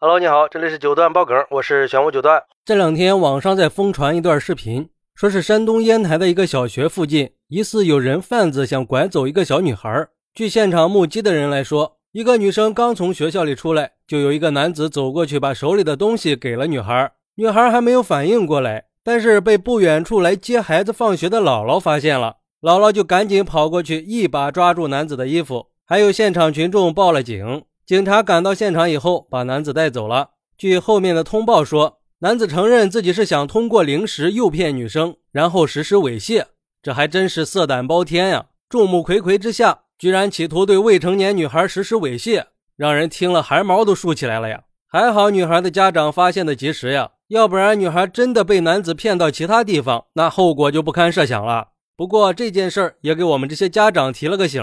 Hello，你好，这里是九段爆梗，我是玄武九段。这两天网上在疯传一段视频，说是山东烟台的一个小学附近，疑似有人贩子想拐走一个小女孩。据现场目击的人来说，一个女生刚从学校里出来，就有一个男子走过去，把手里的东西给了女孩。女孩还没有反应过来，但是被不远处来接孩子放学的姥姥发现了，姥姥就赶紧跑过去，一把抓住男子的衣服，还有现场群众报了警。警察赶到现场以后，把男子带走了。据后面的通报说，男子承认自己是想通过零食诱骗女生，然后实施猥亵。这还真是色胆包天呀！众目睽睽之下，居然企图对未成年女孩实施猥亵，让人听了汗毛都竖起来了呀！还好女孩的家长发现的及时呀，要不然女孩真的被男子骗到其他地方，那后果就不堪设想了。不过这件事儿也给我们这些家长提了个醒。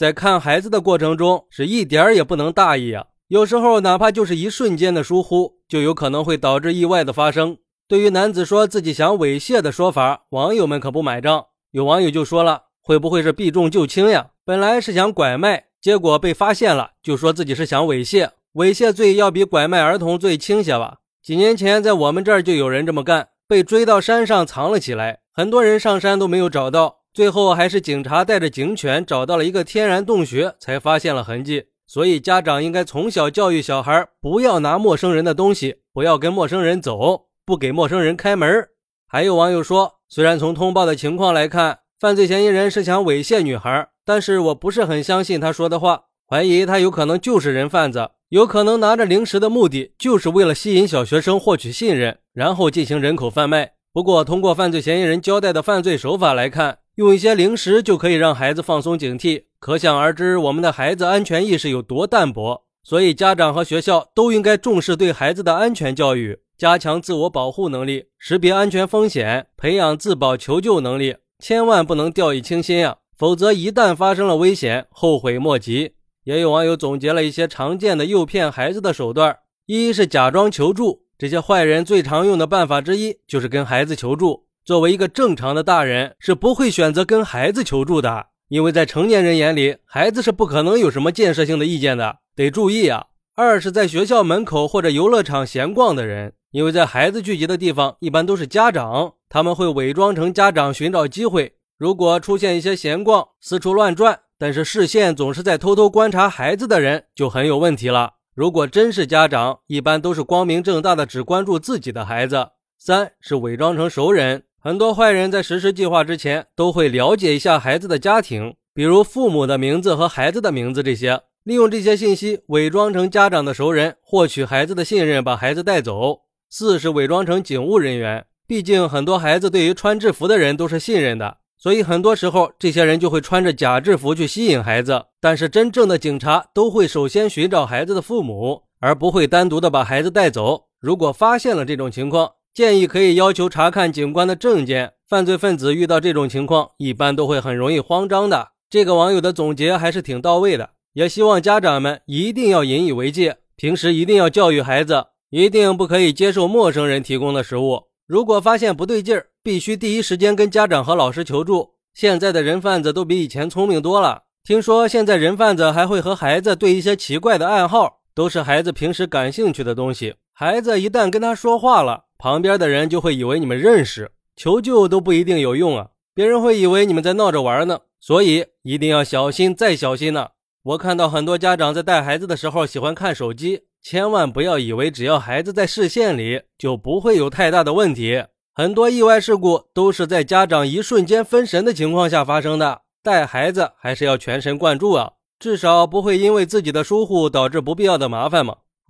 在看孩子的过程中，是一点儿也不能大意啊！有时候哪怕就是一瞬间的疏忽，就有可能会导致意外的发生。对于男子说自己想猥亵的说法，网友们可不买账。有网友就说了：“会不会是避重就轻呀？本来是想拐卖，结果被发现了，就说自己是想猥亵。猥亵罪要比拐卖儿童罪轻些吧？几年前在我们这儿就有人这么干，被追到山上藏了起来，很多人上山都没有找到。”最后还是警察带着警犬找到了一个天然洞穴，才发现了痕迹。所以家长应该从小教育小孩，不要拿陌生人的东西，不要跟陌生人走，不给陌生人开门。还有网友说，虽然从通报的情况来看，犯罪嫌疑人是想猥亵女孩，但是我不是很相信他说的话，怀疑他有可能就是人贩子，有可能拿着零食的目的就是为了吸引小学生获取信任，然后进行人口贩卖。不过，通过犯罪嫌疑人交代的犯罪手法来看，用一些零食就可以让孩子放松警惕，可想而知，我们的孩子安全意识有多淡薄。所以，家长和学校都应该重视对孩子的安全教育，加强自我保护能力，识别安全风险，培养自保求救能力。千万不能掉以轻心啊，否则一旦发生了危险，后悔莫及。也有网友总结了一些常见的诱骗孩子的手段：一是假装求助，这些坏人最常用的办法之一就是跟孩子求助。作为一个正常的大人，是不会选择跟孩子求助的，因为在成年人眼里，孩子是不可能有什么建设性的意见的，得注意啊。二是，在学校门口或者游乐场闲逛的人，因为在孩子聚集的地方一般都是家长，他们会伪装成家长寻找机会。如果出现一些闲逛、四处乱转，但是视线总是在偷偷观察孩子的人，就很有问题了。如果真是家长，一般都是光明正大的只关注自己的孩子。三是伪装成熟人。很多坏人在实施计划之前，都会了解一下孩子的家庭，比如父母的名字和孩子的名字这些，利用这些信息伪装成家长的熟人，获取孩子的信任，把孩子带走。四是伪装成警务人员，毕竟很多孩子对于穿制服的人都是信任的，所以很多时候这些人就会穿着假制服去吸引孩子。但是真正的警察都会首先寻找孩子的父母，而不会单独的把孩子带走。如果发现了这种情况，建议可以要求查看警官的证件。犯罪分子遇到这种情况，一般都会很容易慌张的。这个网友的总结还是挺到位的，也希望家长们一定要引以为戒，平时一定要教育孩子，一定不可以接受陌生人提供的食物。如果发现不对劲儿，必须第一时间跟家长和老师求助。现在的人贩子都比以前聪明多了，听说现在人贩子还会和孩子对一些奇怪的暗号，都是孩子平时感兴趣的东西。孩子一旦跟他说话了。旁边的人就会以为你们认识，求救都不一定有用啊！别人会以为你们在闹着玩呢，所以一定要小心再小心呢。我看到很多家长在带孩子的时候喜欢看手机，千万不要以为只要孩子在视线里就不会有太大的问题。很多意外事故都是在家长一瞬间分神的情况下发生的。带孩子还是要全神贯注啊，至少不会因为自己的疏忽导致不必要的麻烦嘛。